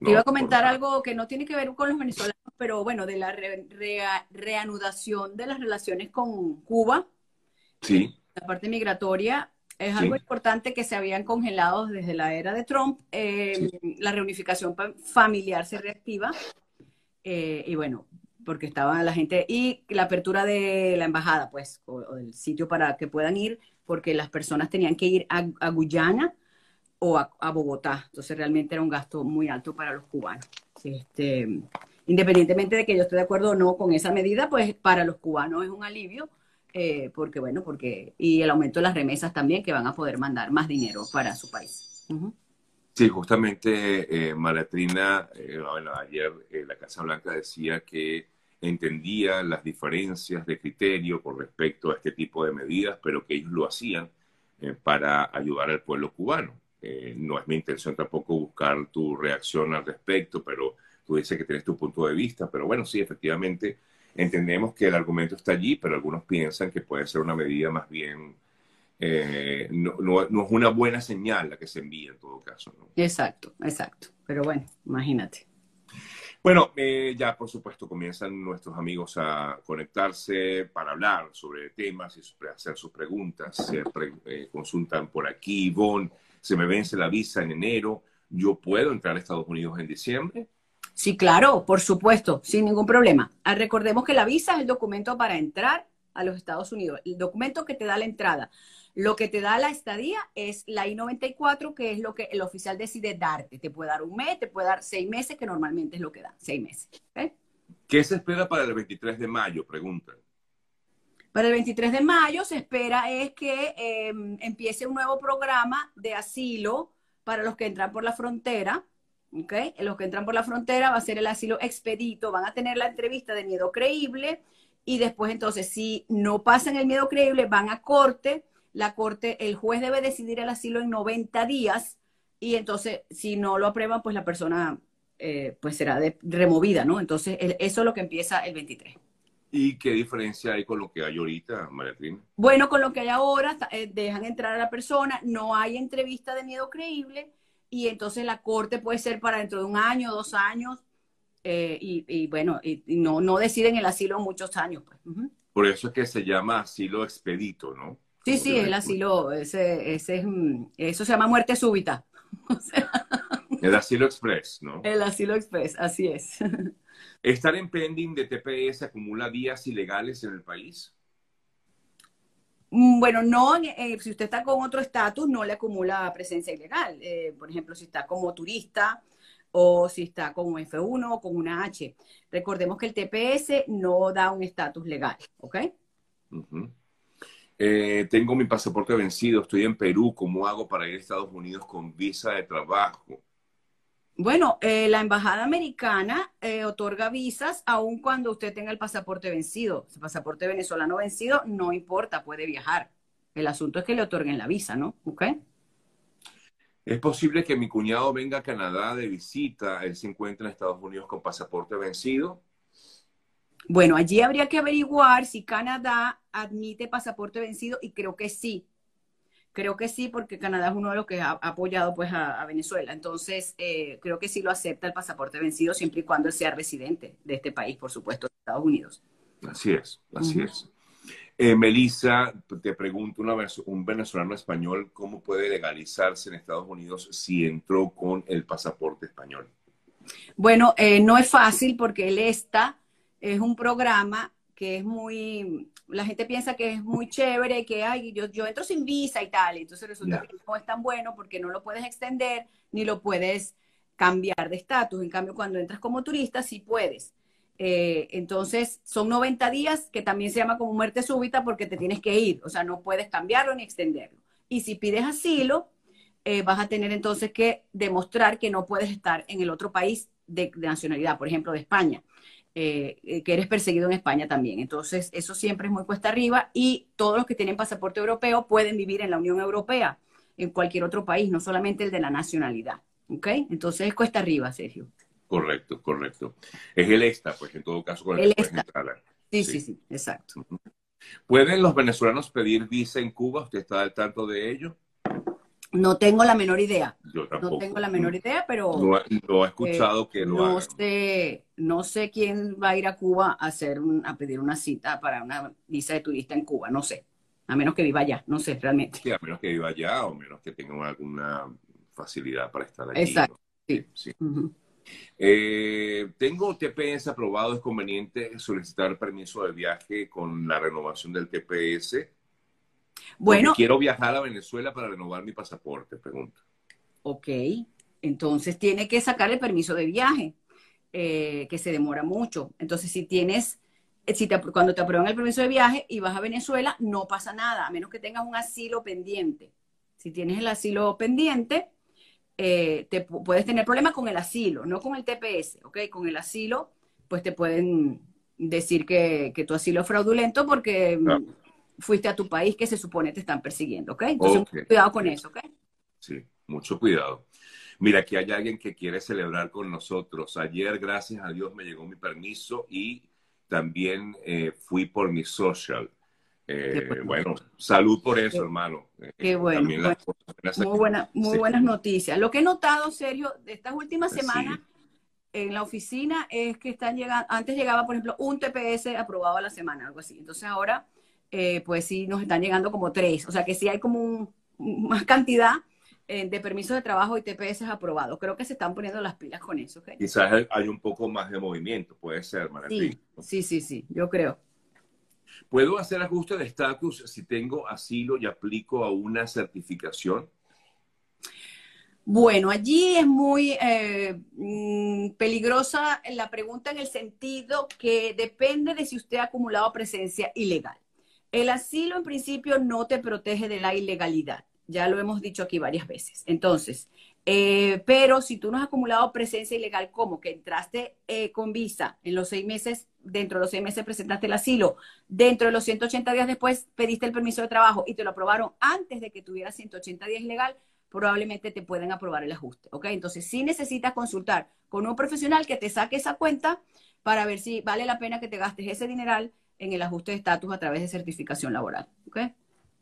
Iba a comentar algo que no tiene que ver con los venezolanos, pero bueno, de la reanudación de las relaciones con Cuba. Sí. La parte migratoria. Es algo importante que se habían congelado desde la era de Trump. Eh, la reunificación familiar se reactiva. Eh, y bueno, porque estaba la gente. Y la apertura de la embajada, pues, o, del sitio para que puedan ir, porque las personas tenían que ir a Guyana o a, Bogotá. Entonces realmente era un gasto muy alto para los cubanos. Este, independientemente de que yo esté de acuerdo o no con esa medida, pues para los cubanos es un alivio, eh, porque bueno, porque, y el aumento de las remesas también, que van a poder mandar más dinero para su país. Sí, justamente eh, Maratrina, eh, ayer la Casa Blanca decía que entendía las diferencias de criterio con respecto a este tipo de medidas, pero que ellos lo hacían para ayudar al pueblo cubano. Eh, no es mi intención tampoco buscar tu reacción al respecto, pero tú dices que tienes tu punto de vista. Pero bueno, sí, efectivamente, entendemos que el argumento está allí, pero algunos piensan que puede ser una medida más bien, eh, no, no, es una buena señal la que se envía en todo caso. Exacto, exacto. Pero bueno, imagínate. Bueno, eh, ya por supuesto comienzan nuestros amigos a conectarse para hablar sobre temas y hacer sus preguntas. Se consultan por aquí, Ivonne se me vence la visa en enero, ¿yo puedo entrar a Estados Unidos en diciembre? Sí, claro, por supuesto, sin ningún problema. Ah, recordemos que la visa es el documento para entrar a los Estados Unidos, el documento que te da la entrada. Lo que te da la estadía es la I-94, que es lo que el oficial decide darte. Te puede dar un mes, te puede dar seis meses, que normalmente es lo que da, seis meses. ¿Qué se espera para el 23 de mayo? Preguntan. Para el 23 de mayo se espera es que em, empiece un nuevo programa de asilo para los que entran por la frontera. ¿okay? Los que entran por la frontera va a ser el asilo expedito, van a tener la entrevista de miedo creíble y después entonces si no pasan el miedo creíble van a corte, la corte, el juez debe decidir el asilo en 90 días y entonces si no lo aprueban pues la persona eh, pues será removida, ¿no? Entonces eso es lo que empieza el 23. ¿Y qué diferencia hay con lo que hay ahorita, María Trina? Bueno, con lo que hay ahora, eh, dejan entrar a la persona, no hay entrevista de miedo creíble y entonces la corte puede ser para dentro de un año, dos años eh, y, bueno, y, no, no deciden el asilo muchos años. Pues. Por eso es que se llama asilo expedito, ¿no? Sí, sí, el asilo, ese, ese es, eso se llama muerte súbita. el asilo express, ¿no? El asilo express, así es. ¿Estar en pending de TPS acumula días ilegales en el país? Mm, bueno, no, eh, si usted está con otro estatus, no le acumula presencia ilegal. Eh, por ejemplo, si está como turista o si está como F1 o con una H. Recordemos que el TPS no da un estatus legal, ¿ok? Eh, tengo mi pasaporte vencido, estoy en Perú, ¿cómo hago para ir a Estados Unidos con visa de trabajo? Bueno, eh, la embajada americana eh, otorga visas aun cuando usted tenga el pasaporte vencido. El pasaporte venezolano vencido no importa, puede viajar. El asunto es que le otorguen la visa, ¿no? ¿Ok? ¿Es posible que mi cuñado venga a Canadá de visita? Él se encuentra en Estados Unidos con pasaporte vencido. Bueno, allí habría que averiguar si Canadá admite pasaporte vencido y creo que sí. Creo que sí, porque Canadá es uno de los que ha, apoyado pues, a, Venezuela. Entonces, eh, creo que sí lo acepta el pasaporte vencido siempre y cuando él sea residente de este país, por supuesto, de Estados Unidos. Así es, así es. Eh, Melissa, te pregunto, una vez, un venezolano español, ¿cómo puede legalizarse en Estados Unidos si entró con el pasaporte español? Bueno, eh, no es fácil porque el ESTA es un programa que es muy, la gente piensa que es muy chévere, que ay, yo, yo entro sin visa y tal, entonces resulta que no es tan bueno porque no lo puedes extender ni lo puedes cambiar de estatus. En cambio, cuando entras como turista, sí puedes. Eh, entonces, son 90 días que también se llama como muerte súbita porque te tienes que ir, o sea, no puedes cambiarlo ni extenderlo. Y si pides asilo, eh, vas a tener entonces que demostrar que no puedes estar en el otro país de nacionalidad, por ejemplo, de España. Eh, que eres perseguido en España también. Entonces, eso siempre es muy cuesta arriba y todos los que tienen pasaporte europeo pueden vivir en la Unión Europea, en cualquier otro país, no solamente el de la nacionalidad. ¿Ok? Entonces, es cuesta arriba, Sergio. Correcto, correcto. Es el ESTA, pues en todo caso con el, el ESTA. Sí, sí, sí, exacto. ¿Pueden los venezolanos pedir visa en Cuba? ¿Usted está al tanto de ello? No tengo la menor idea. Yo tampoco. No tengo la menor idea, pero No, no he escuchado que lo no hagan. sé, no sé quién va a ir a Cuba a hacer un- a pedir una cita para una visa de turista en Cuba, no sé. A menos que viva allá, no sé realmente. Sí, a menos que viva allá o menos que tenga alguna facilidad para estar allí. Exacto, ¿no? sí. Sí. Eh, tengo TPS aprobado, es conveniente solicitar permiso de viaje con la renovación del TPS. Bueno, Porque quiero viajar a Venezuela para renovar mi pasaporte, pregunto. ok. Entonces tiene que sacar el permiso de viaje, eh, que se demora mucho. Entonces, si tienes, eh, si te, cuando te aprueban el permiso de viaje y vas a Venezuela, no pasa nada, a menos que tengas un asilo pendiente. Si tienes el asilo pendiente, eh, te pu- puedes tener problemas con el asilo, no con el TPS, ¿ok? Con el asilo, pues te pueden decir que, que tu asilo es fraudulento porque mm, Ah. fuiste a tu país que se supone te están persiguiendo, ¿ok? Entonces, cuidado con eso, ¿ok? Sí, mucho cuidado. Mira, aquí hay alguien que quiere celebrar con nosotros. Ayer, gracias a Dios, me llegó mi permiso y también eh, fui por mi social. Eh, bueno. bueno, salud por eso, Qué- hermano. Eh, qué bueno. también las cosas buenas Muy, buena, muy Sí. buenas noticias. Lo que he notado, Sergio, de estas últimas Sí. semanas en la oficina es que están llegando, antes llegaba, por ejemplo, un TPS aprobado a la semana, algo así. Entonces ahora, eh, pues sí, nos están llegando como tres. O sea que sí hay como un- más cantidad eh, de permisos de trabajo y TPS aprobados. Creo que se están poniendo las pilas con eso. Quizás hay- un poco más de movimiento, puede ser, Maratí. Sí, sí, sí, sí, yo creo. ¿Puedo hacer ajuste de estatus si tengo asilo y aplico a una certificación? Bueno, allí es muy eh, mm, peligrosa la pregunta en el sentido que depende de si usted ha acumulado presencia ilegal. El asilo en principio no te protege de la ilegalidad, ya lo hemos dicho aquí varias veces. Entonces, eh, pero si tú no has acumulado presencia ilegal, como que entraste eh, con visa en los seis meses, dentro de los seis meses presentaste el asilo, dentro de los 180 días después pediste el permiso de trabajo y te lo aprobaron antes de que tuvieras 180 días ilegal, probablemente te pueden aprobar el ajuste, ¿ok? Entonces sí necesitas consultar con un profesional que te saque esa cuenta para ver si vale la pena que te gastes ese dineral en el ajuste de estatus a través de certificación laboral, ¿ok?